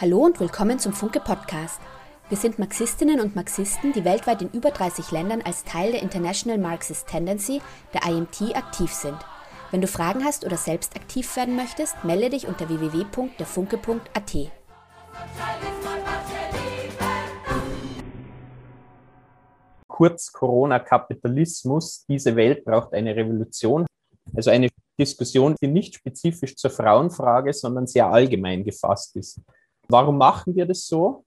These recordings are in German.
Hallo und willkommen zum Funke Podcast. Wir sind Marxistinnen und Marxisten, die weltweit in über 30 Ländern als Teil der International Marxist Tendency, der IMT, aktiv sind. Wenn du Fragen hast oder selbst aktiv werden möchtest, melde dich unter www.derfunke.at. Kurz Corona-Kapitalismus, diese Welt braucht eine Revolution. Also eine Diskussion, die nicht spezifisch zur Frauenfrage, sondern sehr allgemein gefasst ist. Warum machen wir das so?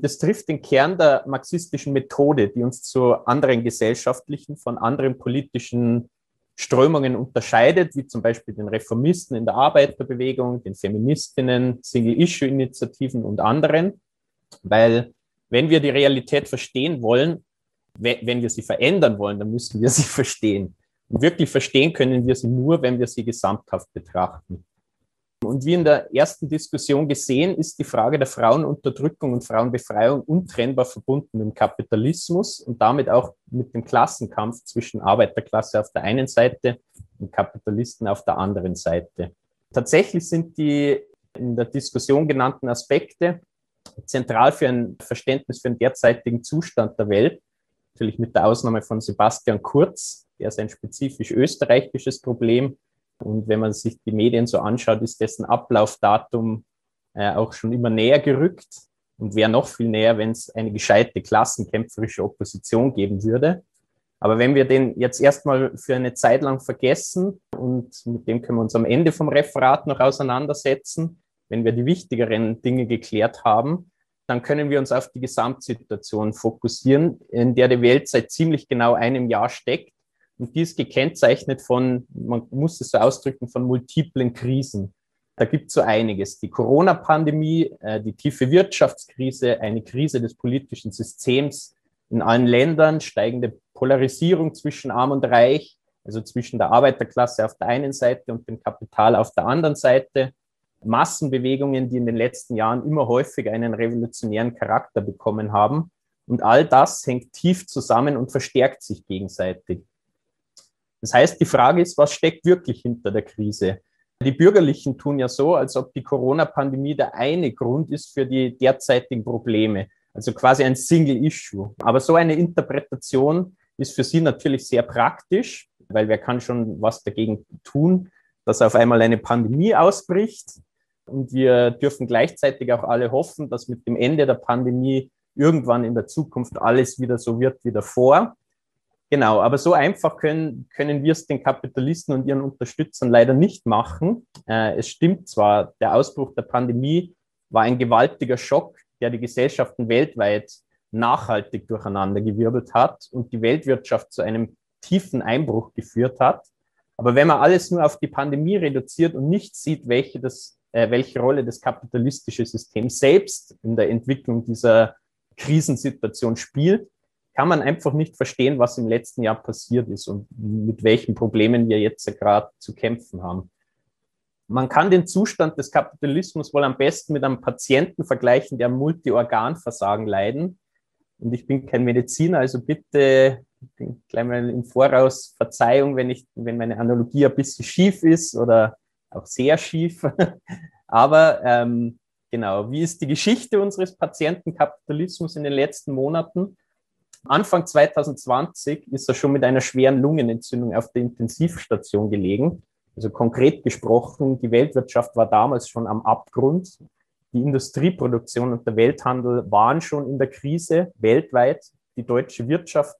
Das trifft den Kern der marxistischen Methode, die uns zu anderen gesellschaftlichen, von anderen politischen Strömungen unterscheidet, wie zum Beispiel den Reformisten in der Arbeiterbewegung, den Feministinnen, Single-Issue-Initiativen und anderen. Weil wenn wir die Realität verstehen wollen, wenn wir sie verändern wollen, dann müssen wir sie verstehen. Und wirklich verstehen können wir sie nur, wenn wir sie gesamthaft betrachten. Und wie in der ersten Diskussion gesehen, ist die Frage der Frauenunterdrückung und Frauenbefreiung untrennbar verbunden mit dem Kapitalismus und damit auch mit dem Klassenkampf zwischen Arbeiterklasse auf der einen Seite und Kapitalisten auf der anderen Seite. Tatsächlich sind die in der Diskussion genannten Aspekte zentral für ein Verständnis für den derzeitigen Zustand der Welt, natürlich mit der Ausnahme von Sebastian Kurz, der ist ein spezifisch österreichisches Problem und wenn man sich die Medien so anschaut, ist dessen Ablaufdatum äh, auch schon immer näher gerückt und wäre noch viel näher, wenn es eine gescheite klassenkämpferische Opposition geben würde. Aber wenn wir den jetzt erstmal für eine Zeit lang vergessen und mit dem können wir uns am Ende vom Referat noch auseinandersetzen, wenn wir die wichtigeren Dinge geklärt haben, dann können wir uns auf die Gesamtsituation fokussieren, in der die Welt seit ziemlich genau einem Jahr steckt und die ist gekennzeichnet von, man muss es so ausdrücken, von multiplen Krisen. Da gibt es so einiges. Die Corona-Pandemie, äh, die tiefe Wirtschaftskrise, eine Krise des politischen Systems in allen Ländern, steigende Polarisierung zwischen Arm und Reich, also zwischen der Arbeiterklasse auf der einen Seite und dem Kapital auf der anderen Seite, Massenbewegungen, die in den letzten Jahren immer häufiger einen revolutionären Charakter bekommen haben. Und all das hängt tief zusammen und verstärkt sich gegenseitig. Das heißt, die Frage ist, was steckt wirklich hinter der Krise? Die Bürgerlichen tun ja so, als ob die Corona-Pandemie der eine Grund ist für die derzeitigen Probleme. Also quasi ein Single-Issue. Aber so eine Interpretation ist für sie natürlich sehr praktisch, weil wer kann schon was dagegen tun, dass auf einmal eine Pandemie ausbricht. Und wir dürfen gleichzeitig auch alle hoffen, dass mit dem Ende der Pandemie irgendwann in der Zukunft alles wieder so wird wie davor. Genau, aber so einfach können, können wir es den Kapitalisten und ihren Unterstützern leider nicht machen. Äh, es stimmt zwar, der Ausbruch der Pandemie war ein gewaltiger Schock, der die Gesellschaften weltweit nachhaltig durcheinandergewirbelt hat und die Weltwirtschaft zu einem tiefen Einbruch geführt hat. Aber wenn man alles nur auf die Pandemie reduziert und nicht sieht, welche, das, äh, welche Rolle das kapitalistische System selbst in der Entwicklung dieser Krisensituation spielt, kann man einfach nicht verstehen, was im letzten Jahr passiert ist und mit welchen Problemen wir jetzt gerade zu kämpfen haben. Man kann den Zustand des Kapitalismus wohl am besten mit einem Patienten vergleichen, der Multiorganversagen leiden. Und ich bin kein Mediziner, also bitte gleich mal im Voraus Verzeihung, wenn ich, wenn meine Analogie ein bisschen schief ist oder auch sehr schief. Aber ähm, genau, wie ist die Geschichte unseres Patientenkapitalismus in den letzten Monaten? Anfang 2020 ist er schon mit einer schweren Lungenentzündung auf der Intensivstation gelegen. Also konkret gesprochen, die Weltwirtschaft war damals schon am Abgrund. Die Industrieproduktion und der Welthandel waren schon in der Krise weltweit. Die deutsche Wirtschaft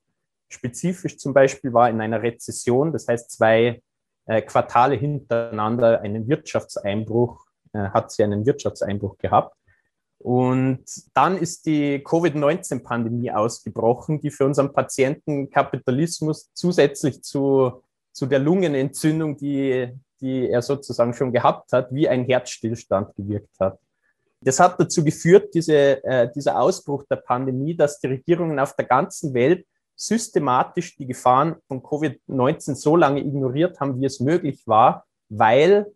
spezifisch zum Beispiel war in einer Rezession, das heißt zwei äh, Quartale hintereinander einen Wirtschaftseinbruch, äh, hat sie einen Wirtschaftseinbruch gehabt. Und dann ist die Covid-19-Pandemie ausgebrochen, die für unseren Patienten Kapitalismus zusätzlich zu, zu der Lungenentzündung, die, die er sozusagen schon gehabt hat, wie ein Herzstillstand gewirkt hat. Das hat dazu geführt, diese, äh, dieser Ausbruch der Pandemie, dass die Regierungen auf der ganzen Welt systematisch die Gefahren von Covid-19 so lange ignoriert haben, wie es möglich war, weil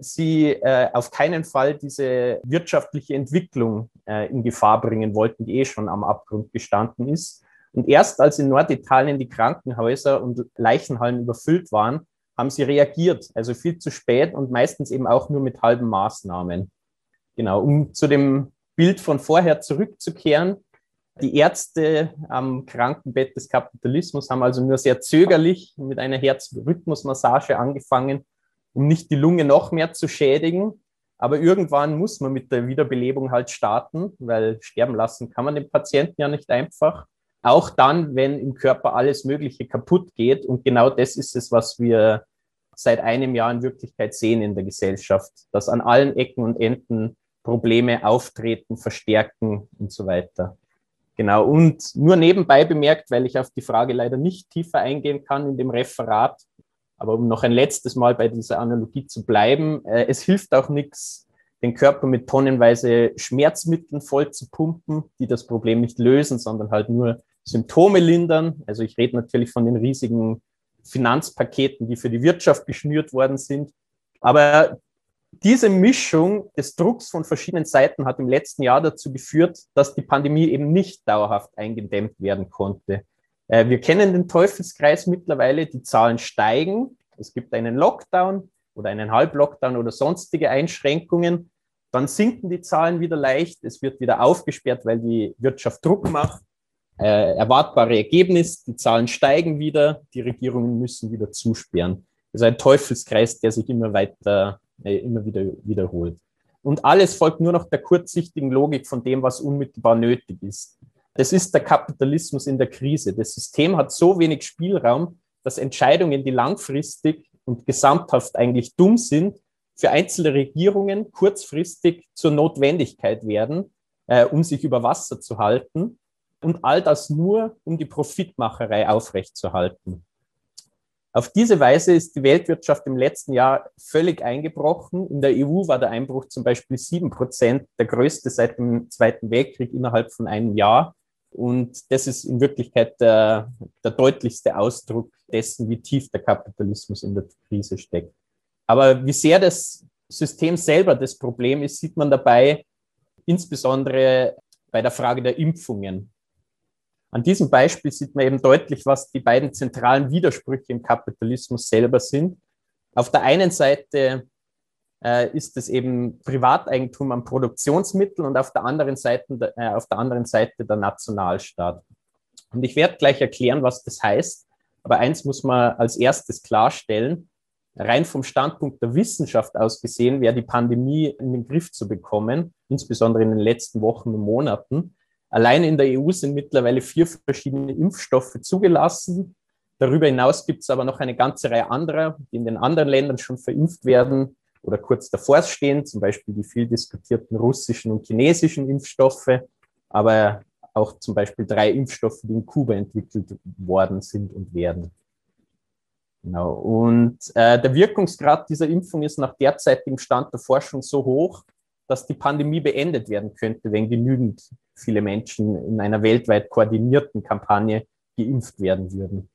sie äh, auf keinen Fall diese wirtschaftliche Entwicklung äh, in Gefahr bringen wollten, die eh schon am Abgrund gestanden ist. Und erst als in Norditalien die Krankenhäuser und Leichenhallen überfüllt waren, haben sie reagiert. Also viel zu spät und meistens eben auch nur mit halben Maßnahmen. Genau, um zu dem Bild von vorher zurückzukehren. Die Ärzte am Krankenbett des Kapitalismus haben also nur sehr zögerlich mit einer Herzrhythmusmassage angefangen, um nicht die Lunge noch mehr zu schädigen. Aber irgendwann muss man mit der Wiederbelebung halt starten, weil sterben lassen kann man den Patienten ja nicht einfach. Auch dann, wenn im Körper alles Mögliche kaputt geht. Und genau das ist es, was wir seit einem Jahr in Wirklichkeit sehen in der Gesellschaft, dass an allen Ecken und Enden Probleme auftreten, verstärken und so weiter. Genau. Und nur nebenbei bemerkt, weil ich auf die Frage leider nicht tiefer eingehen kann in dem Referat, aber um noch ein letztes Mal bei dieser Analogie zu bleiben, äh, es hilft auch nichts, den Körper mit tonnenweise Schmerzmitteln voll zu pumpen, die das Problem nicht lösen, sondern halt nur Symptome lindern. Also ich rede natürlich von den riesigen Finanzpaketen, die für die Wirtschaft geschnürt worden sind. Aber diese Mischung des Drucks von verschiedenen Seiten hat im letzten Jahr dazu geführt, dass die Pandemie eben nicht dauerhaft eingedämmt werden konnte. Äh, wir kennen den Teufelskreis mittlerweile, die Zahlen steigen. Es gibt einen Lockdown oder einen Halblockdown oder sonstige Einschränkungen. Dann sinken die Zahlen wieder leicht. Es wird wieder aufgesperrt, weil die Wirtschaft Druck macht. Äh, erwartbare Ergebnis, die Zahlen steigen wieder, die Regierungen müssen wieder zusperren. Das ist ein Teufelskreis, der sich immer weiter, äh, immer wieder wiederholt. Und alles folgt nur noch der kurzsichtigen Logik von dem, was unmittelbar nötig ist. Das ist der Kapitalismus in der Krise. Das System hat so wenig Spielraum, dass Entscheidungen, die langfristig und gesamthaft eigentlich dumm sind, für einzelne Regierungen kurzfristig zur Notwendigkeit werden, äh, um sich über Wasser zu halten. Und all das nur, um die Profitmacherei aufrechtzuerhalten. Auf diese Weise ist die Weltwirtschaft im letzten Jahr völlig eingebrochen. In der EU war der Einbruch zum Beispiel sieben Prozent, der größte seit dem Zweiten Weltkrieg innerhalb von einem Jahr. Und das ist in Wirklichkeit der, der deutlichste Ausdruck dessen, wie tief der Kapitalismus in der Krise steckt. Aber wie sehr das System selber das Problem ist, sieht man dabei insbesondere bei der Frage der Impfungen. An diesem Beispiel sieht man eben deutlich, was die beiden zentralen Widersprüche im Kapitalismus selber sind. Auf der einen Seite äh, ist es eben Privateigentum an Produktionsmitteln und auf der anderen Seite, äh, auf der anderen Seite der Nationalstaat. Und ich werde gleich erklären, was das heißt. Aber eins muss man als erstes klarstellen. Rein vom Standpunkt der Wissenschaft aus gesehen wäre die Pandemie in den Griff zu bekommen, insbesondere in den letzten Wochen und Monaten. Allein in der EU sind mittlerweile vier verschiedene Impfstoffe zugelassen. Darüber hinaus gibt es aber noch eine ganze Reihe anderer, die in den anderen Ländern schon verimpft werden oder kurz davor stehen, zum Beispiel die viel diskutierten russischen und chinesischen Impfstoffe, aber auch zum Beispiel drei Impfstoffe, die in Kuba entwickelt worden sind und werden. Genau. Und äh, der Wirkungsgrad dieser Impfung ist nach derzeitigem Stand der Forschung so hoch, dass die Pandemie beendet werden könnte, wenn genügend viele Menschen in einer weltweit koordinierten Kampagne geimpft werden würden.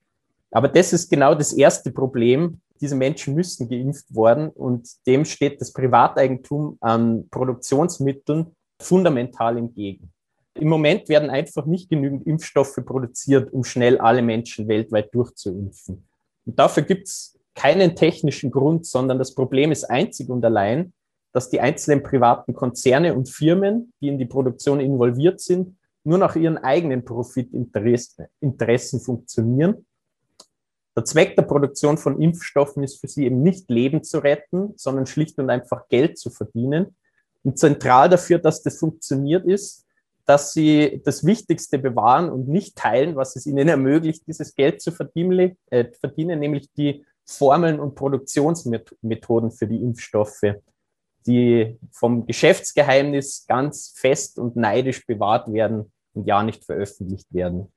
Aber das ist genau das erste Problem, diese Menschen müssen geimpft worden und dem steht das Privateigentum an Produktionsmitteln fundamental entgegen. Im Moment werden einfach nicht genügend Impfstoffe produziert, um schnell alle Menschen weltweit durchzuimpfen. Und dafür gibt es keinen technischen Grund, sondern das Problem ist einzig und allein, dass die einzelnen privaten Konzerne und Firmen, die in die Produktion involviert sind, nur nach ihren eigenen Profitinteressen funktionieren der Zweck der Produktion von Impfstoffen ist für sie eben nicht Leben zu retten, sondern schlicht und einfach Geld zu verdienen. Und zentral dafür, dass das funktioniert ist, dass sie das Wichtigste bewahren und nicht teilen, was es ihnen ermöglicht, dieses Geld zu verdienen, äh, verdienen nämlich die Formeln und Produktionsmethoden für die Impfstoffe, die vom Geschäftsgeheimnis ganz fest und neidisch bewahrt werden und ja nicht veröffentlicht werden.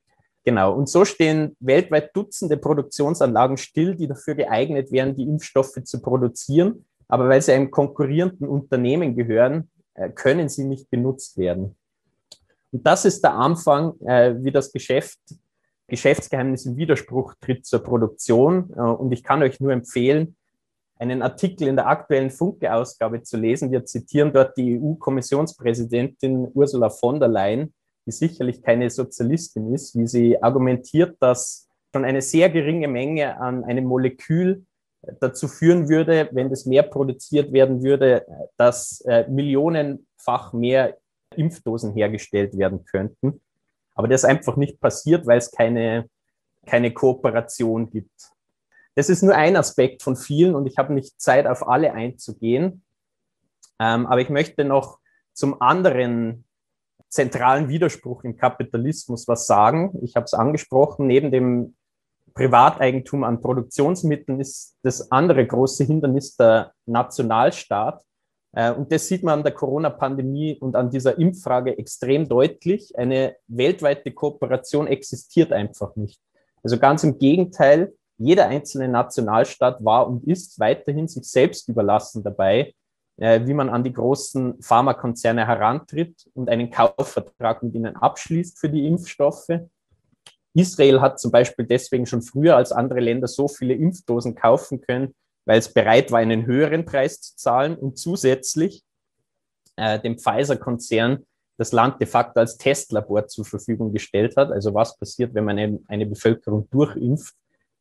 Genau. Und so stehen weltweit Dutzende Produktionsanlagen still, die dafür geeignet wären, die Impfstoffe zu produzieren. Aber weil sie einem konkurrierenden Unternehmen gehören, äh, können sie nicht benutzt werden. Und das ist der Anfang, äh, wie das Geschäft, Geschäftsgeheimnis im Widerspruch tritt zur Produktion. Äh, und ich kann euch nur empfehlen, einen Artikel in der aktuellen Funke-Ausgabe zu lesen. Wir zitieren dort die EU-Kommissionspräsidentin Ursula von der Leyen, die sicherlich keine Sozialistin ist, wie sie argumentiert, dass schon eine sehr geringe Menge an einem Molekül dazu führen würde, wenn das mehr produziert werden würde, dass äh, millionenfach mehr Impfdosen hergestellt werden könnten. Aber das ist einfach nicht passiert, weil es keine, keine Kooperation gibt. Das ist nur ein Aspekt von vielen und ich habe nicht Zeit, auf alle einzugehen. Ähm, aber ich möchte noch zum anderen zentralen Widerspruch im Kapitalismus was sagen. Ich habe es angesprochen, neben dem Privateigentum an Produktionsmitteln ist das andere große Hindernis der Nationalstaat. Äh, und das sieht man an der Corona-Pandemie und an dieser Impffrage extrem deutlich. Eine weltweite Kooperation existiert einfach nicht. Also ganz im Gegenteil, jeder einzelne Nationalstaat war und ist weiterhin sich selbst überlassen dabei, wie man an die großen Pharmakonzerne herantritt und einen Kaufvertrag mit ihnen abschließt für die Impfstoffe. Israel hat zum Beispiel deswegen schon früher als andere Länder so viele Impfdosen kaufen können, weil es bereit war, einen höheren Preis zu zahlen und zusätzlich äh, dem Pfizer-Konzern das Land de facto als Testlabor zur Verfügung gestellt hat. Also was passiert, wenn man eine, eine Bevölkerung durchimpft,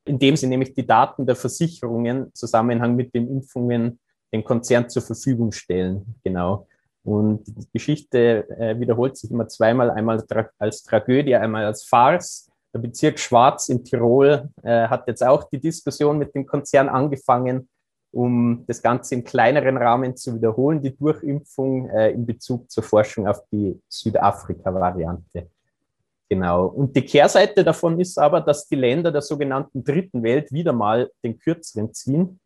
indem sie nämlich die Daten der Versicherungen im Zusammenhang mit den Impfungen dem Konzern zur Verfügung stellen. Genau. Und die Geschichte äh, wiederholt sich immer zweimal, einmal tra als Tragödie, einmal als Farce. Der Bezirk Schwarz in Tirol äh, hat jetzt auch die Diskussion mit dem Konzern angefangen, um das Ganze im kleineren Rahmen zu wiederholen, die Durchimpfung äh, in Bezug zur Forschung auf die Südafrika-Variante. Genau. Und die Kehrseite davon ist aber, dass die Länder der sogenannten Dritten Welt wieder mal den Kürzeren ziehen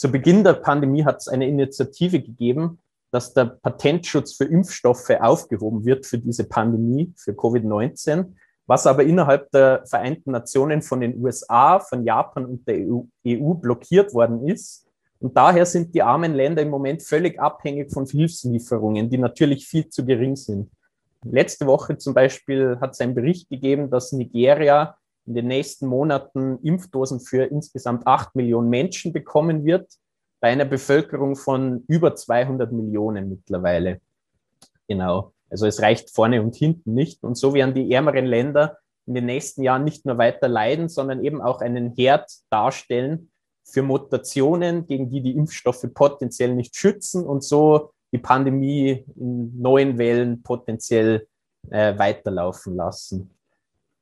zu Beginn der Pandemie hat es eine Initiative gegeben, dass der Patentschutz für Impfstoffe aufgehoben wird für diese Pandemie, für Covid-19, was aber innerhalb der Vereinten Nationen von den USA, von Japan und der EU, EU blockiert worden ist. Und daher sind die armen Länder im Moment völlig abhängig von Hilfslieferungen, die natürlich viel zu gering sind. Letzte Woche zum Beispiel hat es einen Bericht gegeben, dass Nigeria in den nächsten Monaten Impfdosen für insgesamt acht Millionen Menschen bekommen wird, bei einer Bevölkerung von über 200 Millionen mittlerweile. Genau. Also es reicht vorne und hinten nicht. Und so werden die ärmeren Länder in den nächsten Jahren nicht nur weiter leiden, sondern eben auch einen Herd darstellen für Mutationen, gegen die die Impfstoffe potenziell nicht schützen und so die Pandemie in neuen Wellen potenziell äh, weiterlaufen lassen.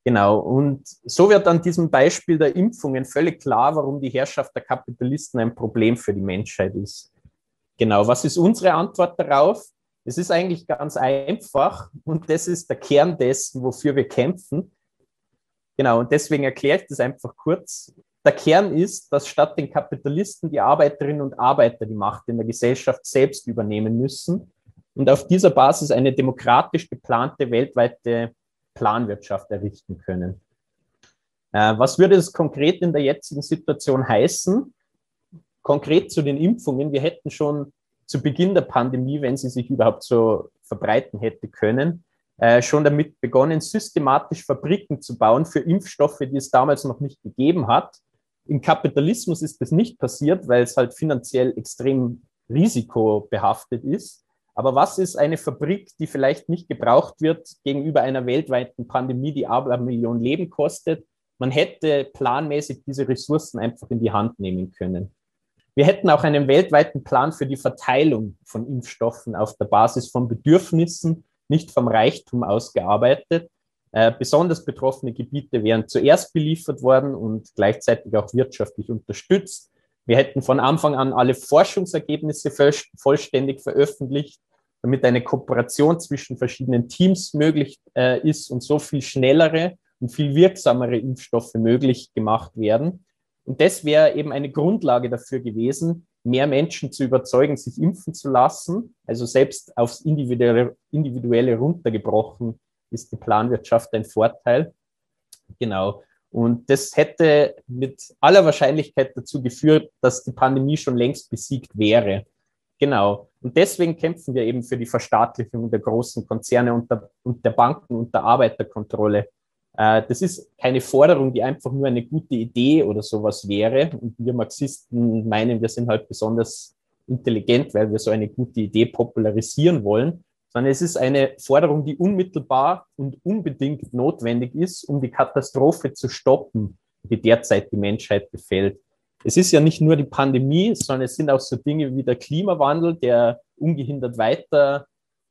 Genau, und so wird an diesem Beispiel der Impfungen völlig klar, warum die Herrschaft der Kapitalisten ein Problem für die Menschheit ist. Genau, was ist unsere Antwort darauf? Es ist eigentlich ganz einfach und das ist der Kern dessen, wofür wir kämpfen. Genau, und deswegen erkläre ich das einfach kurz. Der Kern ist, dass statt den Kapitalisten die Arbeiterinnen und Arbeiter die Macht in der Gesellschaft selbst übernehmen müssen und auf dieser Basis eine demokratisch geplante weltweite Planwirtschaft errichten können. Äh, was würde es konkret in der jetzigen Situation heißen? Konkret zu den Impfungen. Wir hätten schon zu Beginn der Pandemie, wenn sie sich überhaupt so verbreiten hätte können, äh, schon damit begonnen, systematisch Fabriken zu bauen für Impfstoffe, die es damals noch nicht gegeben hat. Im Kapitalismus ist das nicht passiert, weil es halt finanziell extrem risikobehaftet ist. Aber was ist eine Fabrik, die vielleicht nicht gebraucht wird gegenüber einer weltweiten Pandemie, die aber eine Million Leben kostet? Man hätte planmäßig diese Ressourcen einfach in die Hand nehmen können. Wir hätten auch einen weltweiten Plan für die Verteilung von Impfstoffen auf der Basis von Bedürfnissen, nicht vom Reichtum ausgearbeitet. Äh, besonders betroffene Gebiete wären zuerst beliefert worden und gleichzeitig auch wirtschaftlich unterstützt. Wir hätten von Anfang an alle Forschungsergebnisse vollständig veröffentlicht damit eine Kooperation zwischen verschiedenen Teams möglich äh, ist und so viel schnellere und viel wirksamere Impfstoffe möglich gemacht werden. Und das wäre eben eine Grundlage dafür gewesen, mehr Menschen zu überzeugen, sich impfen zu lassen. Also selbst aufs Individuelle, Individuelle runtergebrochen ist die Planwirtschaft ein Vorteil. Genau. Und das hätte mit aller Wahrscheinlichkeit dazu geführt, dass die Pandemie schon längst besiegt wäre. Genau. Und deswegen kämpfen wir eben für die Verstaatlichung der großen Konzerne und der, und der Banken und der Arbeiterkontrolle. Äh, das ist keine Forderung, die einfach nur eine gute Idee oder sowas wäre. Und wir Marxisten meinen, wir sind halt besonders intelligent, weil wir so eine gute Idee popularisieren wollen, sondern es ist eine Forderung, die unmittelbar und unbedingt notwendig ist, um die Katastrophe zu stoppen, die derzeit die Menschheit befällt es ist ja nicht nur die Pandemie, sondern es sind auch so Dinge wie der Klimawandel, der ungehindert weiter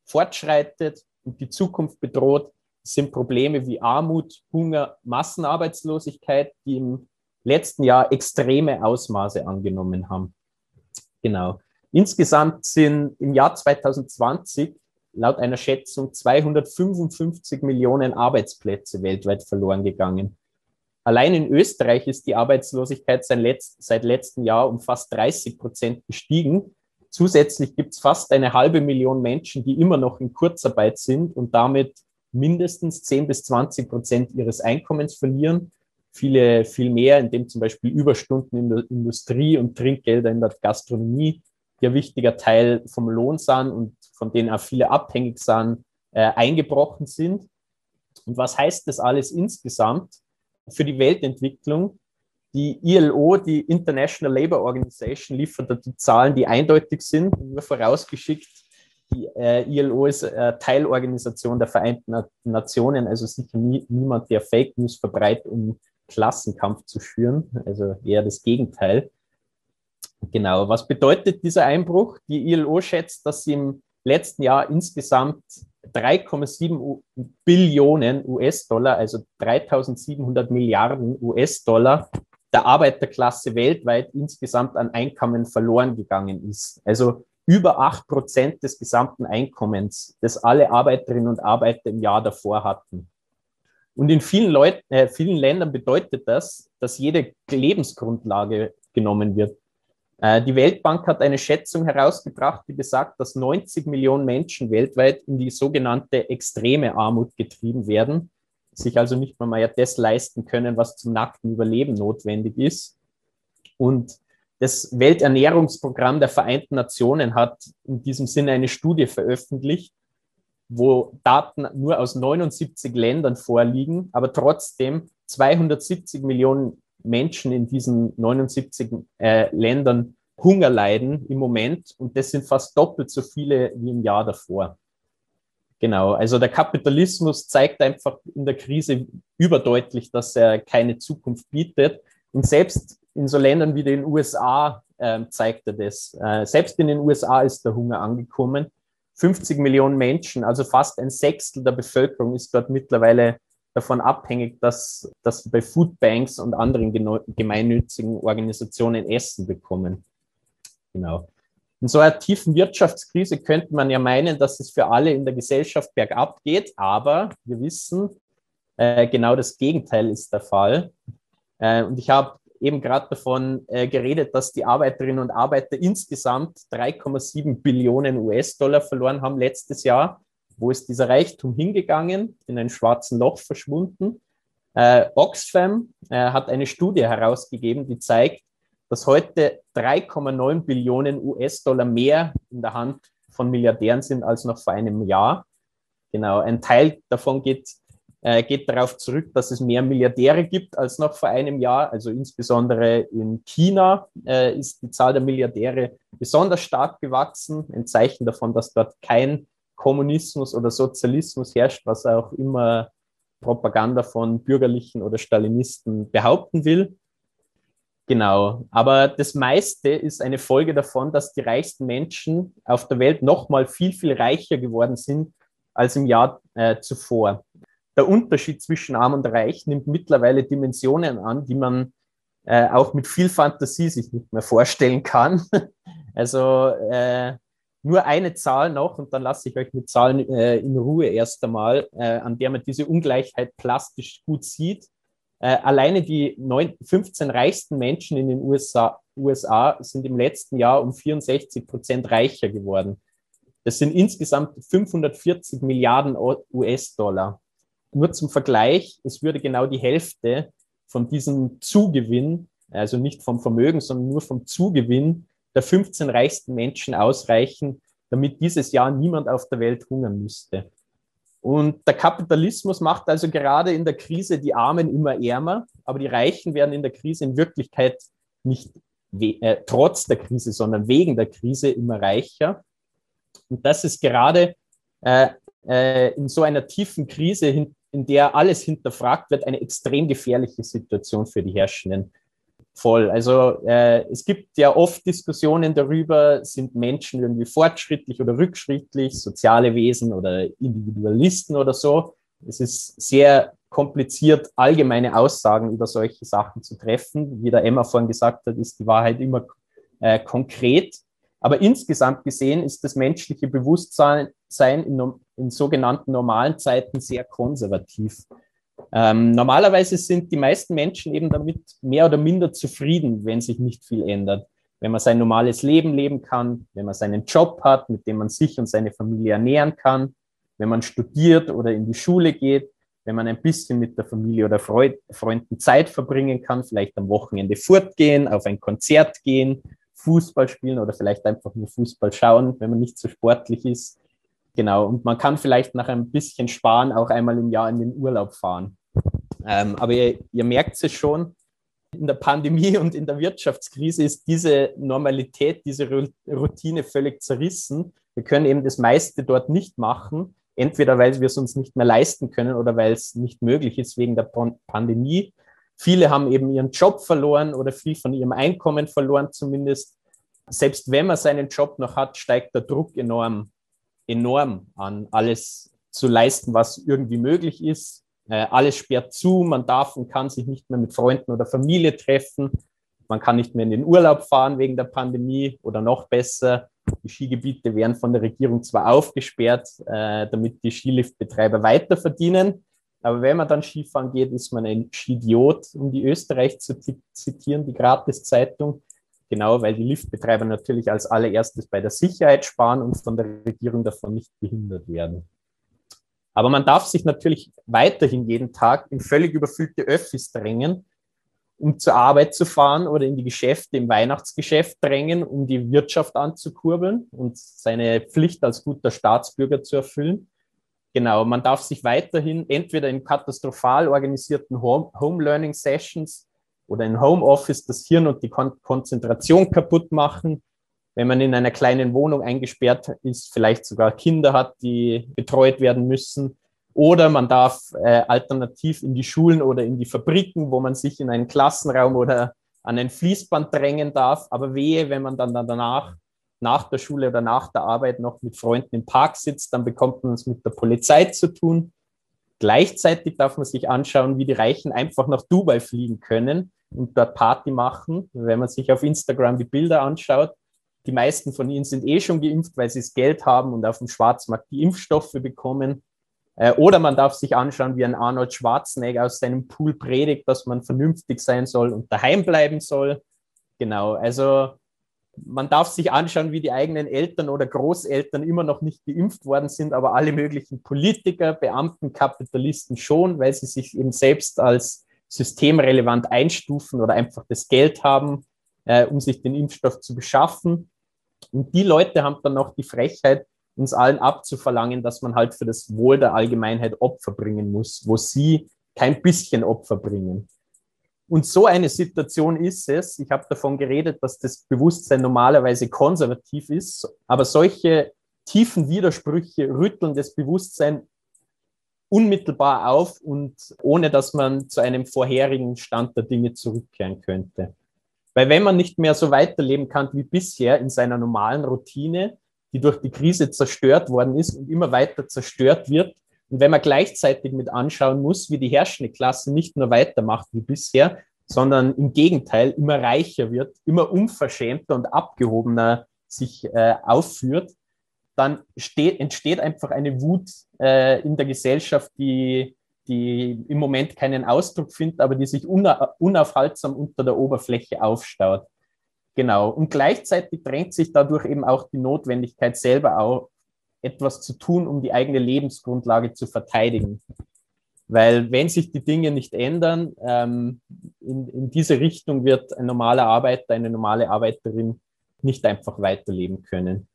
fortschreitet und die Zukunft bedroht, sind Probleme wie Armut, Hunger, Massenarbeitslosigkeit, die im letzten Jahr extreme Ausmaße angenommen haben. Genau. Insgesamt sind im Jahr 2020 laut einer Schätzung 255 Millionen Arbeitsplätze weltweit verloren gegangen. Allein in Österreich ist die Arbeitslosigkeit seit letztem Jahr um fast 30 Prozent gestiegen. Zusätzlich gibt es fast eine halbe Million Menschen, die immer noch in Kurzarbeit sind und damit mindestens 10 bis 20 Prozent ihres Einkommens verlieren. Viele viel mehr, indem zum Beispiel Überstunden in der Industrie und Trinkgelder in der Gastronomie die ein wichtiger Teil vom Lohn sind und von denen auch viele abhängig sind, äh, eingebrochen sind. Und was heißt das alles insgesamt für die Weltentwicklung? Die ILO, die International Labour Organization, liefert die Zahlen, die eindeutig sind. Nur vorausgeschickt, die äh, ILO ist äh, Teilorganisation der Vereinten Nationen, also sicher nie, niemand, der Fake News verbreitet, um Klassenkampf zu führen, also eher das Gegenteil. Genau, was bedeutet dieser Einbruch? Die ILO schätzt, dass sie im letzten Jahr insgesamt 3,7 Billionen US-Dollar, also 3700 Milliarden US-Dollar der Arbeiterklasse weltweit insgesamt an Einkommen verloren gegangen ist. Also über acht Prozent des gesamten Einkommens, das alle Arbeiterinnen und Arbeiter im Jahr davor hatten. Und in vielen, Leut äh, vielen Ländern bedeutet das, dass jede Lebensgrundlage genommen wird. Äh, die Weltbank hat eine Schätzung herausgebracht, die besagt, dass 90 Millionen Menschen weltweit in die sogenannte extreme Armut getrieben werden, sich also nicht mehr mal das leisten können, was zum nackten Überleben notwendig ist. Und das Welternährungsprogramm der Vereinten Nationen hat in diesem Sinne eine Studie veröffentlicht, wo Daten nur aus 79 Ländern vorliegen, aber trotzdem 270 Millionen Menschen in diesen 79 äh, Ländern Hunger leiden im Moment und das sind fast doppelt so viele wie im Jahr davor. Genau, also der Kapitalismus zeigt einfach in der Krise überdeutlich, dass er keine Zukunft bietet. Und selbst in so Ländern wie den USA äh, zeigt er das. Äh, selbst in den USA ist der Hunger angekommen. 50 Millionen Menschen, also fast ein Sechstel der Bevölkerung ist dort mittlerweile davon abhängig, dass, dass sie bei Foodbanks und anderen gemeinnützigen Organisationen Essen bekommen. Genau. In so einer tiefen Wirtschaftskrise könnte man ja meinen, dass es für alle in der Gesellschaft bergab geht, aber wir wissen, äh, genau das Gegenteil ist der Fall. Äh, und ich habe eben gerade davon äh, geredet, dass die Arbeiterinnen und Arbeiter insgesamt 3,7 Billionen US-Dollar verloren haben letztes Jahr. Wo ist dieser Reichtum hingegangen? In einem schwarzen Loch verschwunden. Äh, Oxfam äh, hat eine Studie herausgegeben, die zeigt, dass heute 3,9 Billionen US-Dollar mehr in der Hand von Milliardären sind als noch vor einem Jahr. Genau, ein Teil davon geht, äh, geht darauf zurück, dass es mehr Milliardäre gibt als noch vor einem Jahr. Also insbesondere in China äh, ist die Zahl der Milliardäre besonders stark gewachsen. Ein Zeichen davon, dass dort kein Kommunismus oder Sozialismus herrscht, was auch immer Propaganda von Bürgerlichen oder Stalinisten behaupten will. Genau, aber das meiste ist eine Folge davon, dass die reichsten Menschen auf der Welt noch mal viel, viel reicher geworden sind als im Jahr äh, zuvor. Der Unterschied zwischen arm und reich nimmt mittlerweile Dimensionen an, die man äh, auch mit viel Fantasie sich nicht mehr vorstellen kann. also äh, nur eine Zahl noch und dann lasse ich euch mit Zahlen äh, in Ruhe erst einmal, äh, an der man diese Ungleichheit plastisch gut sieht. Äh, alleine die 9, 15 reichsten Menschen in den USA, USA sind im letzten Jahr um 64 Prozent reicher geworden. Das sind insgesamt 540 Milliarden US-Dollar. Nur zum Vergleich, es würde genau die Hälfte von diesem Zugewinn, also nicht vom Vermögen, sondern nur vom Zugewinn der 15 reichsten Menschen ausreichen, damit dieses Jahr niemand auf der Welt hungern müsste. Und der Kapitalismus macht also gerade in der Krise die Armen immer ärmer, aber die Reichen werden in der Krise in Wirklichkeit nicht äh, trotz der Krise, sondern wegen der Krise immer reicher. Und das ist gerade äh, äh, in so einer tiefen Krise, in, in der alles hinterfragt wird, eine extrem gefährliche Situation für die Herrschenden Voll. Also äh, es gibt ja oft Diskussionen darüber, sind Menschen irgendwie fortschrittlich oder rückschrittlich, soziale Wesen oder Individualisten oder so. Es ist sehr kompliziert, allgemeine Aussagen über solche Sachen zu treffen. Wie der Emma vorhin gesagt hat, ist die Wahrheit immer äh, konkret. Aber insgesamt gesehen ist das menschliche Bewusstsein in, in sogenannten normalen Zeiten sehr konservativ. Ähm, normalerweise sind die meisten Menschen eben damit mehr oder minder zufrieden, wenn sich nicht viel ändert. Wenn man sein normales Leben leben kann, wenn man seinen Job hat, mit dem man sich und seine Familie ernähren kann, wenn man studiert oder in die Schule geht, wenn man ein bisschen mit der Familie oder Freud, Freunden Zeit verbringen kann, vielleicht am Wochenende fortgehen, auf ein Konzert gehen, Fußball spielen oder vielleicht einfach nur Fußball schauen, wenn man nicht so sportlich ist. Genau, und man kann vielleicht nach ein bisschen Sparen auch einmal im Jahr in den Urlaub fahren. Ähm, aber ihr, ihr merkt es schon, in der Pandemie und in der Wirtschaftskrise ist diese Normalität, diese Routine völlig zerrissen. Wir können eben das meiste dort nicht machen, entweder weil wir es uns nicht mehr leisten können oder weil es nicht möglich ist wegen der Pandemie. Viele haben eben ihren Job verloren oder viel von ihrem Einkommen verloren zumindest. Selbst wenn man seinen Job noch hat, steigt der Druck enorm enorm an, alles zu leisten, was irgendwie möglich ist. Äh, alles sperrt zu, man darf und kann sich nicht mehr mit Freunden oder Familie treffen. Man kann nicht mehr in den Urlaub fahren wegen der Pandemie oder noch besser. Die Skigebiete werden von der Regierung zwar aufgesperrt, äh, damit die Skiliftbetreiber weiter verdienen, aber wenn man dann Skifahren geht, ist man ein Skidiot, um die Österreich zu zitieren, die Gratiszeitung. Genau, weil die Liftbetreiber natürlich als allererstes bei der Sicherheit sparen und von der Regierung davon nicht behindert werden. Aber man darf sich natürlich weiterhin jeden Tag in völlig überfüllte Öffis drängen, um zur Arbeit zu fahren oder in die Geschäfte, im Weihnachtsgeschäft drängen, um die Wirtschaft anzukurbeln und seine Pflicht als guter Staatsbürger zu erfüllen. Genau, man darf sich weiterhin entweder in katastrophal organisierten Home Learning Sessions oder in Homeoffice das Hirn und die Kon Konzentration kaputt machen. Wenn man in einer kleinen Wohnung eingesperrt ist, vielleicht sogar Kinder hat, die betreut werden müssen. Oder man darf äh, alternativ in die Schulen oder in die Fabriken, wo man sich in einen Klassenraum oder an ein Fließband drängen darf. Aber wehe, wenn man dann danach, nach der Schule oder nach der Arbeit noch mit Freunden im Park sitzt, dann bekommt man es mit der Polizei zu tun. Gleichzeitig darf man sich anschauen, wie die Reichen einfach nach Dubai fliegen können und dort Party machen. Wenn man sich auf Instagram die Bilder anschaut, die meisten von ihnen sind eh schon geimpft, weil sie das Geld haben und auf dem Schwarzmarkt die Impfstoffe bekommen. Äh, oder man darf sich anschauen, wie ein Arnold Schwarzenegger aus seinem Pool predigt, dass man vernünftig sein soll und daheim bleiben soll. Genau, also man darf sich anschauen, wie die eigenen Eltern oder Großeltern immer noch nicht geimpft worden sind, aber alle möglichen Politiker, Beamten, Kapitalisten schon, weil sie sich eben selbst als systemrelevant einstufen oder einfach das Geld haben, äh, um sich den Impfstoff zu beschaffen. Und die Leute haben dann noch die Frechheit, uns allen abzuverlangen, dass man halt für das Wohl der Allgemeinheit Opfer bringen muss, wo sie kein bisschen Opfer bringen. Und so eine Situation ist es. Ich habe davon geredet, dass das Bewusstsein normalerweise konservativ ist, aber solche tiefen Widersprüche rütteln das Bewusstsein unmittelbar auf und ohne dass man zu einem vorherigen Stand der Dinge zurückkehren könnte. Weil wenn man nicht mehr so weiterleben kann wie bisher in seiner normalen Routine, die durch die Krise zerstört worden ist und immer weiter zerstört wird, und wenn man gleichzeitig mit anschauen muss, wie die herrschende Klasse nicht nur weitermacht wie bisher, sondern im Gegenteil immer reicher wird, immer unverschämter und abgehobener sich äh, aufführt, dann steht, entsteht einfach eine Wut äh, in der Gesellschaft, die, die im Moment keinen Ausdruck findet, aber die sich una unaufhaltsam unter der Oberfläche aufstaut. Genau. Und gleichzeitig drängt sich dadurch eben auch die Notwendigkeit selber auch etwas zu tun, um die eigene Lebensgrundlage zu verteidigen. Weil wenn sich die Dinge nicht ändern, ähm, in, in diese Richtung wird ein normaler Arbeiter, eine normale Arbeiterin nicht einfach weiterleben können.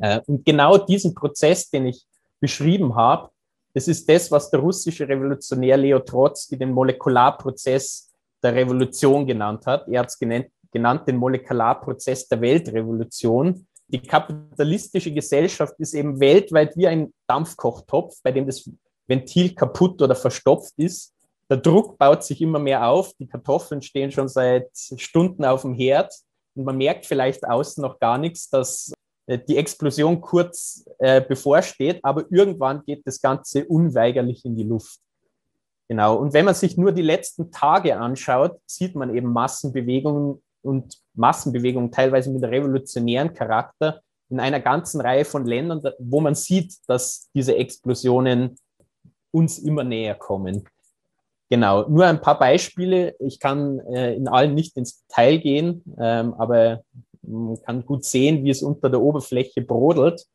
Äh, und genau diesen Prozess, den ich beschrieben habe, das ist das, was der russische Revolutionär Leo Trotzki den Molekularprozess der Revolution genannt hat. Er hat es genannt, genannt den Molekularprozess der Weltrevolution. Die kapitalistische Gesellschaft ist eben weltweit wie ein Dampfkochtopf, bei dem das Ventil kaputt oder verstopft ist. der Druck baut sich immer mehr auf. Die Kartoffeln stehen schon seit Stunden auf dem Herd und man merkt vielleicht außen noch gar nichts, dass die Explosion kurz äh, bevorsteht, aber irgendwann geht das Ganze unweigerlich in die Luft. Genau. Und wenn man sich nur die letzten Tage anschaut, sieht man eben Massenbewegungen und Massenbewegungen teilweise mit revolutionären Charakter in einer ganzen Reihe von Ländern, wo man sieht, dass diese Explosionen uns immer näher kommen. Genau, nur ein paar Beispiele. Ich kann äh, in allen nicht ins Detail gehen, ähm, aber man kann gut sehen, wie es unter der Oberfläche brodelt.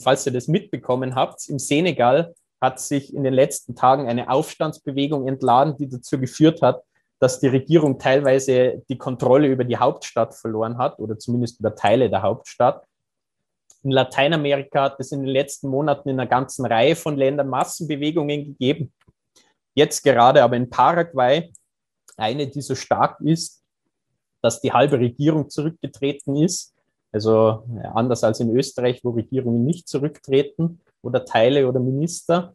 Falls ihr das mitbekommen habt, im Senegal hat sich in den letzten Tagen eine Aufstandsbewegung entladen, die dazu geführt hat, dass die Regierung teilweise die Kontrolle über die Hauptstadt verloren hat oder zumindest über Teile der Hauptstadt. In Lateinamerika hat es in den letzten Monaten in einer ganzen Reihe von Ländern Massenbewegungen gegeben. Jetzt gerade aber in Paraguay eine, die so stark ist, dass die halbe Regierung zurückgetreten ist. Also anders als in Österreich, wo Regierungen nicht zurücktreten oder Teile oder Minister.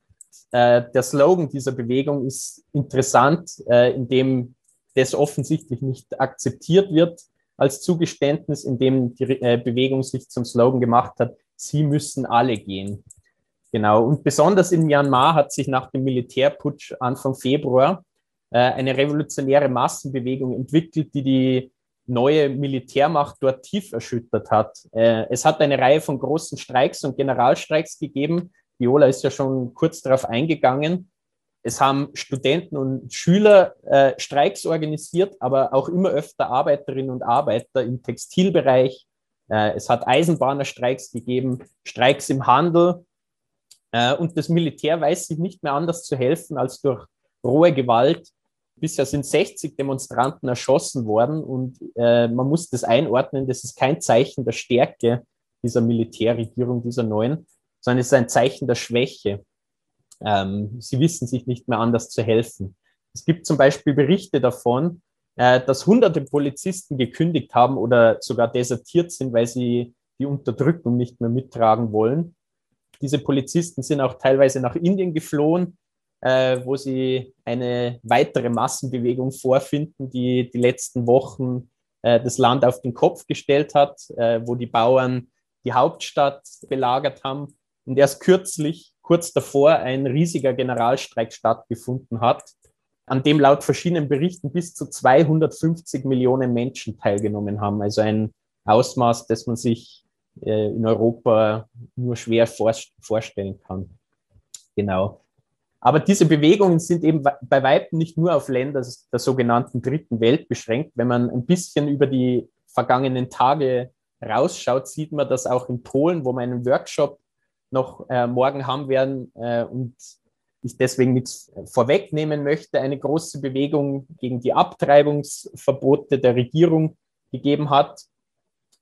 Äh, der Slogan dieser Bewegung ist interessant, äh, indem das offensichtlich nicht akzeptiert wird als Zugeständnis, indem die äh, Bewegung sich zum Slogan gemacht hat, sie müssen alle gehen. Genau. Und besonders in Myanmar hat sich nach dem Militärputsch Anfang Februar äh, eine revolutionäre Massenbewegung entwickelt, die die neue Militärmacht dort tief erschüttert hat. Äh, es hat eine Reihe von großen Streiks und Generalstreiks gegeben. Viola ist ja schon kurz darauf eingegangen. Es haben Studenten und Schüler äh, Streiks organisiert, aber auch immer öfter Arbeiterinnen und Arbeiter im Textilbereich. Äh, es hat Eisenbahnerstreiks gegeben, Streiks im Handel. Äh, und das Militär weiß sich nicht mehr anders zu helfen als durch rohe Gewalt Bisher sind 60 Demonstranten erschossen worden und äh, man muss das einordnen. Das ist kein Zeichen der Stärke dieser Militärregierung, dieser neuen, sondern es ist ein Zeichen der Schwäche. Ähm, sie wissen sich nicht mehr anders zu helfen. Es gibt zum Beispiel Berichte davon, äh, dass hunderte Polizisten gekündigt haben oder sogar desertiert sind, weil sie die Unterdrückung nicht mehr mittragen wollen. Diese Polizisten sind auch teilweise nach Indien geflohen, äh, wo sie eine weitere Massenbewegung vorfinden, die die letzten Wochen äh, das Land auf den Kopf gestellt hat, äh, wo die Bauern die Hauptstadt belagert haben und erst kürzlich, kurz davor, ein riesiger Generalstreik stattgefunden hat, an dem laut verschiedenen Berichten bis zu 250 Millionen Menschen teilgenommen haben. Also ein Ausmaß, das man sich äh, in Europa nur schwer vorstellen kann. Genau. Aber diese Bewegungen sind eben bei weitem nicht nur auf Länder der sogenannten dritten Welt beschränkt. Wenn man ein bisschen über die vergangenen Tage rausschaut, sieht man, dass auch in Polen, wo wir einen Workshop noch äh, morgen haben werden äh, und ich deswegen nichts vorwegnehmen möchte, eine große Bewegung gegen die Abtreibungsverbote der Regierung gegeben hat.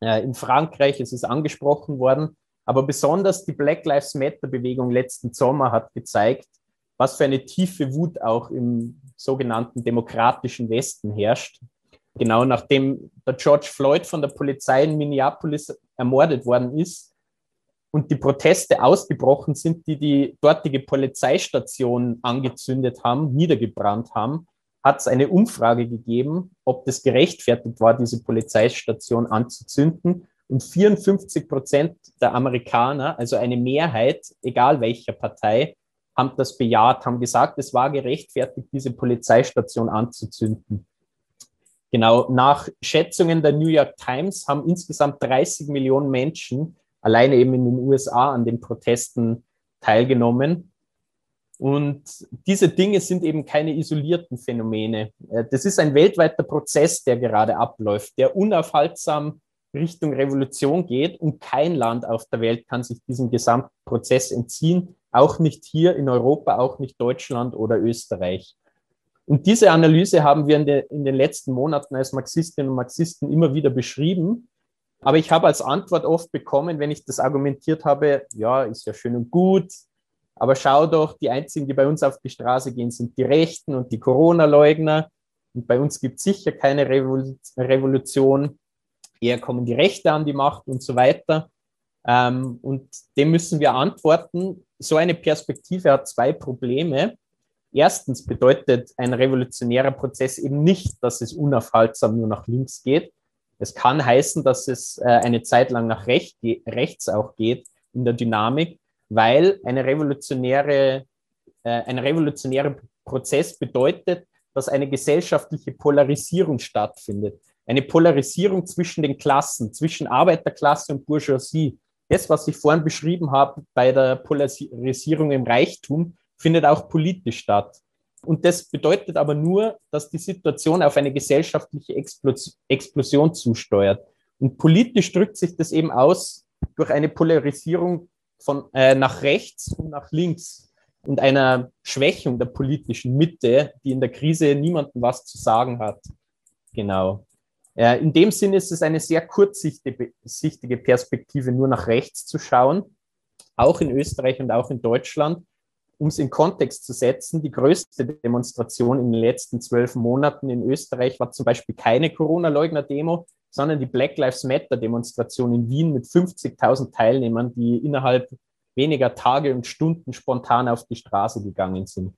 Äh, in Frankreich, es ist angesprochen worden, aber besonders die Black Lives Matter Bewegung letzten Sommer hat gezeigt, was für eine tiefe Wut auch im sogenannten demokratischen Westen herrscht. Genau nachdem der George Floyd von der Polizei in Minneapolis ermordet worden ist und die Proteste ausgebrochen sind, die die dortige Polizeistation angezündet haben, niedergebrannt haben, hat es eine Umfrage gegeben, ob das gerechtfertigt war, diese Polizeistation anzuzünden. Und 54 Prozent der Amerikaner, also eine Mehrheit, egal welcher Partei, haben das bejaht, haben gesagt, es war gerechtfertigt, diese Polizeistation anzuzünden. Genau, nach Schätzungen der New York Times haben insgesamt 30 Millionen Menschen alleine eben in den USA an den Protesten teilgenommen. Und diese Dinge sind eben keine isolierten Phänomene. Äh, das ist ein weltweiter Prozess, der gerade abläuft, der unaufhaltsam Richtung Revolution geht und kein Land auf der Welt kann sich diesem Gesamtprozess entziehen, auch nicht hier in Europa, auch nicht Deutschland oder Österreich. Und diese Analyse haben wir in, de, in den letzten Monaten als Marxistinnen und Marxisten immer wieder beschrieben. Aber ich habe als Antwort oft bekommen, wenn ich das argumentiert habe, ja, ist ja schön und gut, aber schau doch, die einzigen, die bei uns auf die Straße gehen, sind die Rechten und die Corona-Leugner. Und bei uns gibt es sicher keine Revolution. Eher kommen die Rechte an die Macht und so weiter. Ähm, und dem müssen wir antworten. So eine Perspektive hat zwei Probleme. Erstens bedeutet ein revolutionärer Prozess eben nicht, dass es unaufhaltsam nur nach links geht. Es kann heißen, dass es äh, eine Zeit lang nach recht, rechts auch geht in der Dynamik, weil eine revolutionäre, äh, ein revolutionärer Prozess bedeutet, dass eine gesellschaftliche Polarisierung stattfindet. Eine Polarisierung zwischen den Klassen, zwischen Arbeiterklasse und Bourgeoisie. Das, was ich vorhin beschrieben habe bei der Polarisierung im Reichtum, findet auch politisch statt. Und das bedeutet aber nur, dass die Situation auf eine gesellschaftliche Explosion zusteuert. Und politisch drückt sich das eben aus durch eine Polarisierung von äh, nach rechts und nach links und einer Schwächung der politischen Mitte, die in der Krise niemandem was zu sagen hat. Genau. Äh, in dem Sinne ist es eine sehr kurzsichtige Perspektive, nur nach rechts zu schauen, auch in Österreich und auch in Deutschland um es in Kontext zu setzen, die größte Demonstration in den letzten zwölf Monaten in Österreich war zum Beispiel keine Corona-Leugner-Demo, sondern die Black Lives Matter-Demonstration in Wien mit 50.000 Teilnehmern, die innerhalb weniger Tage und Stunden spontan auf die Straße gegangen sind.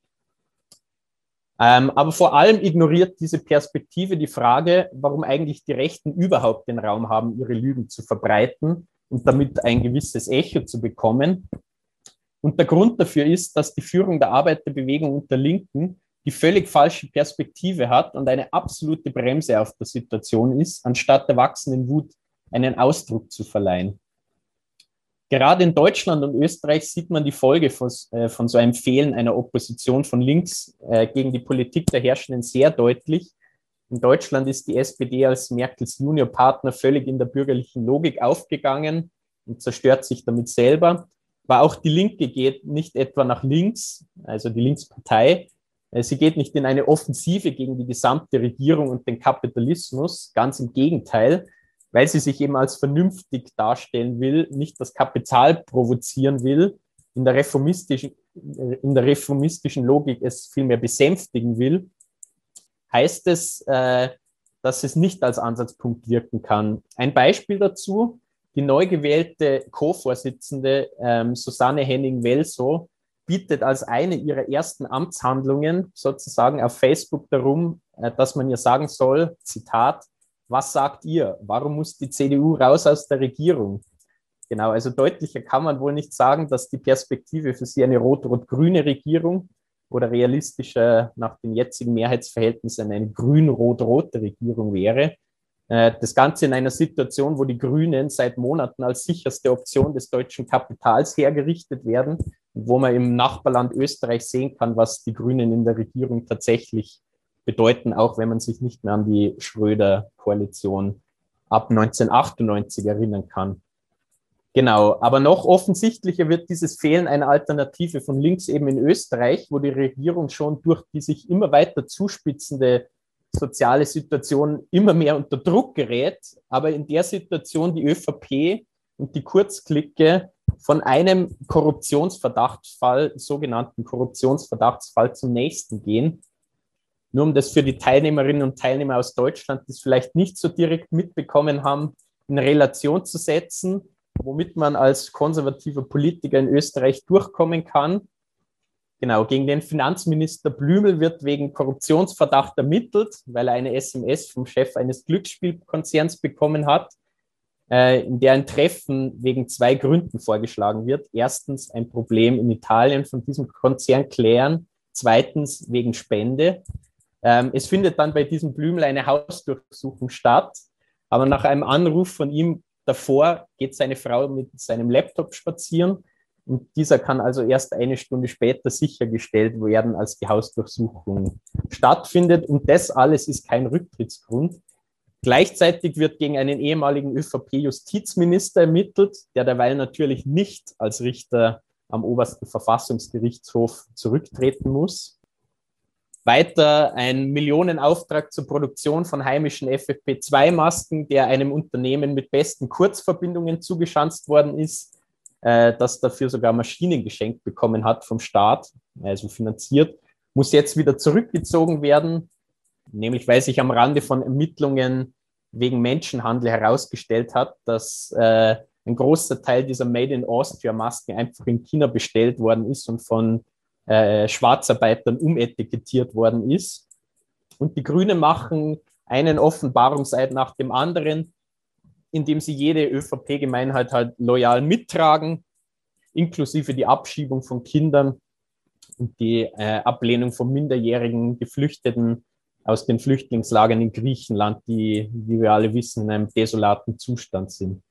Ähm, aber vor allem ignoriert diese Perspektive die Frage, warum eigentlich die Rechten überhaupt den Raum haben, ihre Lügen zu verbreiten und damit ein gewisses Echo zu bekommen und der Grund dafür ist, dass die Führung der Arbeiterbewegung und der Linken die völlig falsche Perspektive hat und eine absolute Bremse auf der Situation ist, anstatt der wachsenden Wut einen Ausdruck zu verleihen. Gerade in Deutschland und Österreich sieht man die Folge von, äh, von so einem Fehlen einer Opposition von links äh, gegen die Politik der Herrschenden sehr deutlich. In Deutschland ist die SPD als Merkels Juniorpartner völlig in der bürgerlichen Logik aufgegangen und zerstört sich damit selber. Aber auch die Linke geht nicht etwa nach links, also die Linkspartei. Äh, sie geht nicht in eine Offensive gegen die gesamte Regierung und den Kapitalismus, ganz im Gegenteil, weil sie sich eben als vernünftig darstellen will, nicht das Kapital provozieren will, in der reformistischen, in der reformistischen Logik es vielmehr besänftigen will, heißt es, äh, dass es nicht als Ansatzpunkt wirken kann. Ein Beispiel dazu, die neu gewählte Co-Vorsitzende ähm, Susanne Henning-Welso bietet als eine ihrer ersten Amtshandlungen sozusagen auf Facebook darum, äh, dass man ihr sagen soll, Zitat, was sagt ihr? Warum muss die CDU raus aus der Regierung? Genau, also deutlicher kann man wohl nicht sagen, dass die Perspektive für sie eine rot-rot-grüne Regierung oder realistischer nach den jetzigen Mehrheitsverhältnissen eine grün-rot-rote Regierung wäre. Äh, das Ganze in einer Situation, wo die Grünen seit Monaten als sicherste Option des deutschen Kapitals hergerichtet werden, wo man im Nachbarland Österreich sehen kann, was die Grünen in der Regierung tatsächlich bedeuten, auch wenn man sich nicht mehr an die Schröder-Koalition ab 1998 erinnern kann. Genau, aber noch offensichtlicher wird dieses Fehlen einer Alternative von links eben in Österreich, wo die Regierung schon durch die sich immer weiter zuspitzende soziale Situation immer mehr unter Druck gerät, aber in der Situation die ÖVP und die Kurzklicke von einem Korruptionsverdachtsfall, sogenannten Korruptionsverdachtsfall zum nächsten gehen. Nur um das für die Teilnehmerinnen und Teilnehmer aus Deutschland, die es vielleicht nicht so direkt mitbekommen haben, in Relation zu setzen, womit man als konservativer Politiker in Österreich durchkommen kann Genau, gegen den Finanzminister Blümel wird wegen Korruptionsverdacht ermittelt, weil er eine SMS vom Chef eines Glücksspielkonzerns bekommen hat, äh, in der ein Treffen wegen zwei Gründen vorgeschlagen wird. Erstens ein Problem in Italien von diesem Konzern klären, zweitens wegen Spende. Ähm, es findet dann bei diesem Blümel eine Hausdurchsuchung statt, aber nach einem Anruf von ihm davor geht seine Frau mit seinem Laptop spazieren und dieser kann also erst eine Stunde später sichergestellt werden, als die Hausdurchsuchung stattfindet. Und das alles ist kein Rücktrittsgrund. Gleichzeitig wird gegen einen ehemaligen ÖVP-Justizminister ermittelt, der derweil natürlich nicht als Richter am obersten Verfassungsgerichtshof zurücktreten muss. Weiter ein Millionenauftrag zur Produktion von heimischen FFP2-Masken, der einem Unternehmen mit besten Kurzverbindungen zugeschanzt worden ist äh, das dafür sogar Maschinen geschenkt bekommen hat vom Staat, also finanziert, muss jetzt wieder zurückgezogen werden, nämlich weil sich am Rande von Ermittlungen wegen Menschenhandel herausgestellt hat, dass äh, ein großer Teil dieser Made in Austria Masken einfach in China bestellt worden ist und von äh, Schwarzarbeitern umetikettiert worden ist. Und die Grünen machen einen Offenbarungseid nach dem anderen, indem sie jede ÖVP-Gemeinheit halt loyal mittragen, inklusive die Abschiebung von Kindern und die äh, Ablehnung von minderjährigen Geflüchteten aus den Flüchtlingslagern in Griechenland, die, wie wir alle wissen, in einem desolaten Zustand sind.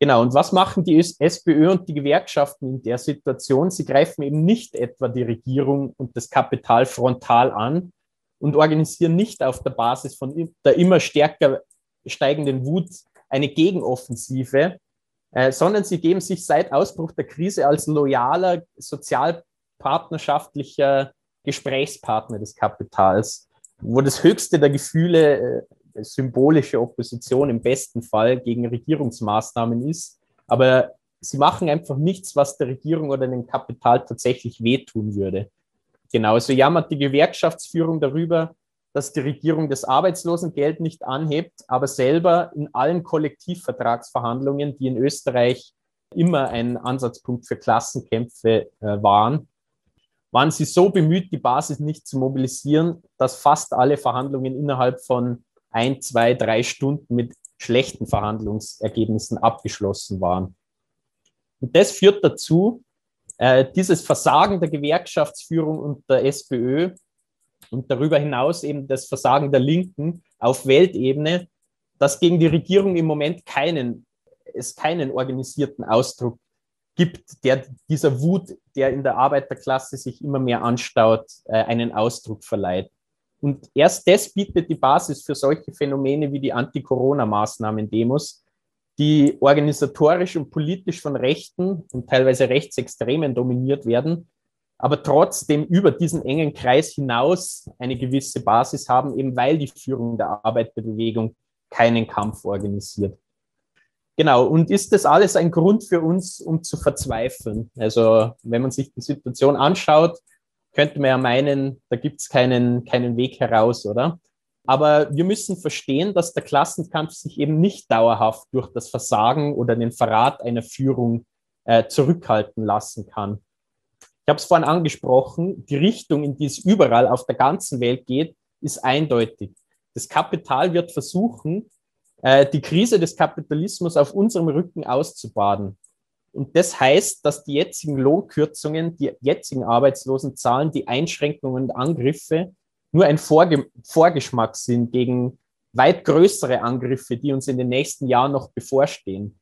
Genau, und was machen die SPÖ und die Gewerkschaften in der Situation? Sie greifen eben nicht etwa die Regierung und das Kapital frontal an und organisieren nicht auf der Basis von der immer stärker steigenden Wut eine Gegenoffensive, äh, sondern sie geben sich seit Ausbruch der Krise als loyaler, sozialpartnerschaftlicher Gesprächspartner des Kapitals, wo das höchste der Gefühle äh, symbolische Opposition im besten Fall gegen Regierungsmaßnahmen ist. Aber sie machen einfach nichts, was der Regierung oder dem Kapital tatsächlich wehtun würde. Genauso jammert die Gewerkschaftsführung darüber, dass die Regierung das Arbeitslosengeld nicht anhebt, aber selber in allen Kollektivvertragsverhandlungen, die in Österreich immer ein Ansatzpunkt für Klassenkämpfe äh, waren, waren sie so bemüht, die Basis nicht zu mobilisieren, dass fast alle Verhandlungen innerhalb von ein, zwei, drei Stunden mit schlechten Verhandlungsergebnissen abgeschlossen waren. Und das führt dazu, äh, dieses Versagen der Gewerkschaftsführung und der SPÖ und darüber hinaus eben das Versagen der Linken auf Weltebene, dass gegen die Regierung im Moment keinen, es keinen organisierten Ausdruck gibt, der dieser Wut, der in der Arbeiterklasse sich immer mehr anstaut, äh, einen Ausdruck verleiht. Und erst das bietet die Basis für solche Phänomene wie die Anti-Corona-Maßnahmen-Demos, die organisatorisch und politisch von Rechten und teilweise Rechtsextremen dominiert werden, aber trotzdem über diesen engen Kreis hinaus eine gewisse Basis haben, eben weil die Führung der Arbeiterbewegung keinen Kampf organisiert. Genau, und ist das alles ein Grund für uns, um zu verzweifeln? Also wenn man sich die Situation anschaut, könnte man ja meinen, da gibt es keinen, keinen Weg heraus, oder? Aber wir müssen verstehen, dass der Klassenkampf sich eben nicht dauerhaft durch das Versagen oder den Verrat einer Führung äh, zurückhalten lassen kann. Ich habe es vorhin angesprochen, die Richtung, in die es überall auf der ganzen Welt geht, ist eindeutig. Das Kapital wird versuchen, äh, die Krise des Kapitalismus auf unserem Rücken auszubaden. Und das heißt, dass die jetzigen Lohnkürzungen, die jetzigen Arbeitslosenzahlen, die Einschränkungen und Angriffe nur ein Vorge Vorgeschmack sind gegen weit größere Angriffe, die uns in den nächsten Jahren noch bevorstehen.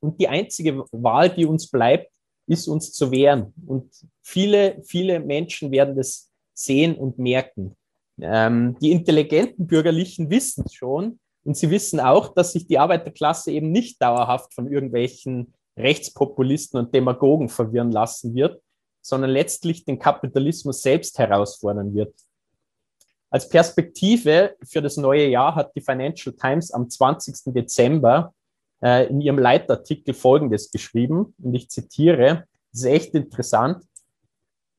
Und die einzige Wahl, die uns bleibt, ist uns zu wehren. Und viele, viele Menschen werden das sehen und merken. Ähm, die intelligenten Bürgerlichen wissen es schon. Und sie wissen auch, dass sich die Arbeiterklasse eben nicht dauerhaft von irgendwelchen Rechtspopulisten und Demagogen verwirren lassen wird, sondern letztlich den Kapitalismus selbst herausfordern wird. Als Perspektive für das neue Jahr hat die Financial Times am 20. Dezember äh, in ihrem Leitartikel Folgendes geschrieben, und ich zitiere, das ist echt interessant.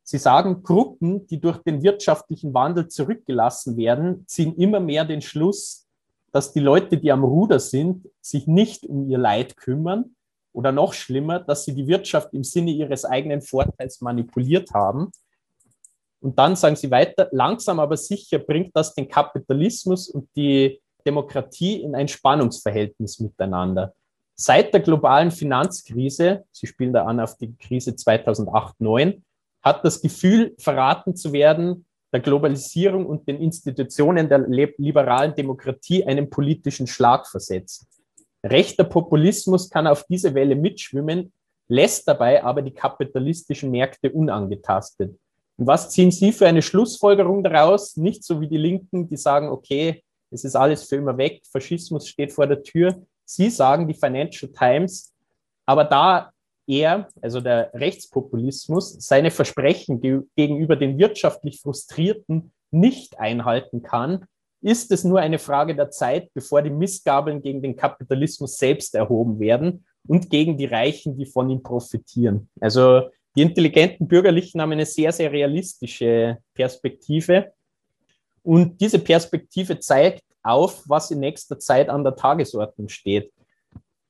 Sie sagen, Gruppen, die durch den wirtschaftlichen Wandel zurückgelassen werden, ziehen immer mehr den Schluss, dass die Leute, die am Ruder sind, sich nicht um ihr Leid kümmern, oder noch schlimmer, dass sie die Wirtschaft im Sinne ihres eigenen Vorteils manipuliert haben. Und dann sagen sie weiter, langsam aber sicher bringt das den Kapitalismus und die Demokratie in ein Spannungsverhältnis miteinander. Seit der globalen Finanzkrise, Sie spielen da an auf die Krise 2008-9, hat das Gefühl, verraten zu werden, der Globalisierung und den Institutionen der liberalen Demokratie einen politischen Schlag versetzt. Rechter Populismus kann auf diese Welle mitschwimmen, lässt dabei aber die kapitalistischen Märkte unangetastet. Und was ziehen Sie für eine Schlussfolgerung daraus? Nicht so wie die Linken, die sagen, okay, es ist alles für immer weg, Faschismus steht vor der Tür. Sie sagen, die Financial Times, aber da er, also der Rechtspopulismus, seine Versprechen gegenüber den wirtschaftlich Frustrierten nicht einhalten kann, ist es nur eine Frage der Zeit, bevor die Missgabeln gegen den Kapitalismus selbst erhoben werden und gegen die Reichen, die von ihm profitieren. Also die intelligenten Bürgerlichen haben eine sehr, sehr realistische Perspektive. Und diese Perspektive zeigt auf, was in nächster Zeit an der Tagesordnung steht.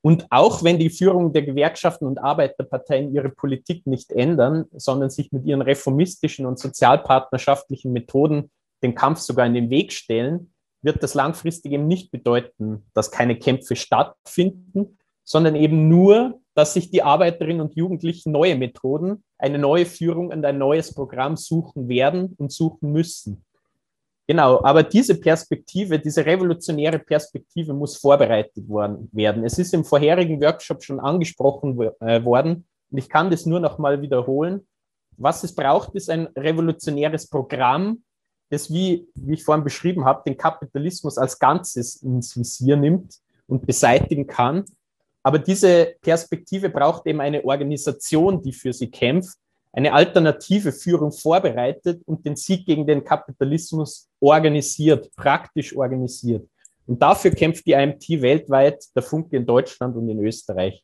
Und auch wenn die Führung der Gewerkschaften und Arbeiterparteien ihre Politik nicht ändern, sondern sich mit ihren reformistischen und sozialpartnerschaftlichen Methoden den Kampf sogar in den Weg stellen, wird das langfristig eben nicht bedeuten, dass keine Kämpfe stattfinden, sondern eben nur, dass sich die Arbeiterinnen und Jugendlichen neue Methoden, eine neue Führung und ein neues Programm suchen werden und suchen müssen. Genau, aber diese Perspektive, diese revolutionäre Perspektive muss vorbereitet worden, werden. Es ist im vorherigen Workshop schon angesprochen äh, worden und ich kann das nur noch mal wiederholen. Was es braucht, ist ein revolutionäres Programm, das, wie, wie ich vorhin beschrieben habe, den Kapitalismus als Ganzes ins Visier nimmt und beseitigen kann. Aber diese Perspektive braucht eben eine Organisation, die für sie kämpft eine alternative Führung vorbereitet und den Sieg gegen den Kapitalismus organisiert, praktisch organisiert. Und dafür kämpft die IMT weltweit, der Funke in Deutschland und in Österreich.